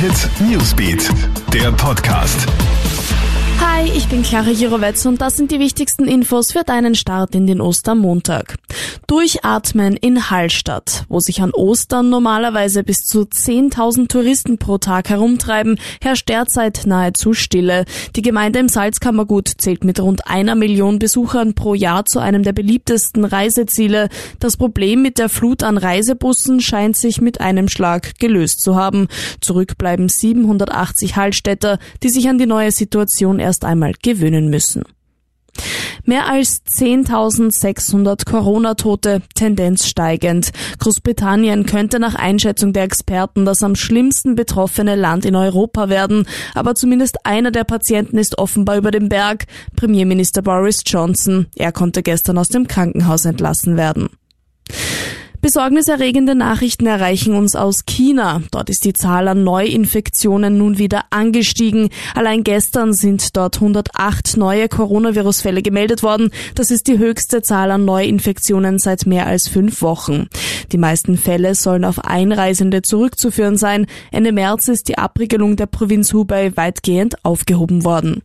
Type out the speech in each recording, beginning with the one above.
Hit Newsbeat, der Podcast. Hi, ich bin Clara Jirovetz und das sind die wichtigsten Infos für deinen Start in den Ostermontag. Durchatmen in Hallstatt, wo sich an Ostern normalerweise bis zu 10.000 Touristen pro Tag herumtreiben, herrscht derzeit nahezu Stille. Die Gemeinde im Salzkammergut zählt mit rund einer Million Besuchern pro Jahr zu einem der beliebtesten Reiseziele. Das Problem mit der Flut an Reisebussen scheint sich mit einem Schlag gelöst zu haben. Zurück bleiben 780 Hallstätter, die sich an die neue Situation erst einmal gewöhnen müssen. Mehr als 10.600 Corona-Tote, Tendenz steigend. Großbritannien könnte nach Einschätzung der Experten das am schlimmsten betroffene Land in Europa werden. Aber zumindest einer der Patienten ist offenbar über dem Berg. Premierminister Boris Johnson. Er konnte gestern aus dem Krankenhaus entlassen werden. Besorgniserregende Nachrichten erreichen uns aus China. Dort ist die Zahl an Neuinfektionen nun wieder angestiegen. Allein gestern sind dort 108 neue Coronavirus-Fälle gemeldet worden. Das ist die höchste Zahl an Neuinfektionen seit mehr als fünf Wochen. Die meisten Fälle sollen auf Einreisende zurückzuführen sein. Ende März ist die Abriegelung der Provinz Hubei weitgehend aufgehoben worden.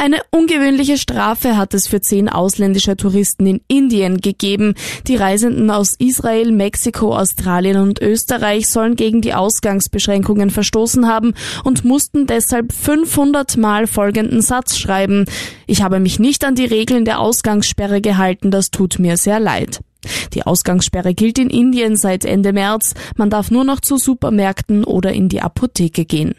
Eine ungewöhnliche Strafe hat es für zehn ausländische Touristen in Indien gegeben. Die Reisenden aus Israel, Mexiko, Australien und Österreich sollen gegen die Ausgangsbeschränkungen verstoßen haben und mussten deshalb 500 Mal folgenden Satz schreiben. Ich habe mich nicht an die Regeln der Ausgangssperre gehalten, das tut mir sehr leid. Die Ausgangssperre gilt in Indien seit Ende März. Man darf nur noch zu Supermärkten oder in die Apotheke gehen.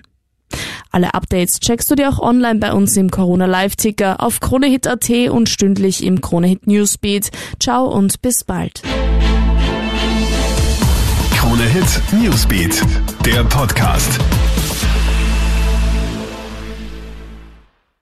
Alle Updates checkst du dir auch online bei uns im Corona Live Ticker auf KroneHit.at und stündlich im KroneHit Newsbeat. Ciao und bis bald. KroneHit Newsbeat, der Podcast.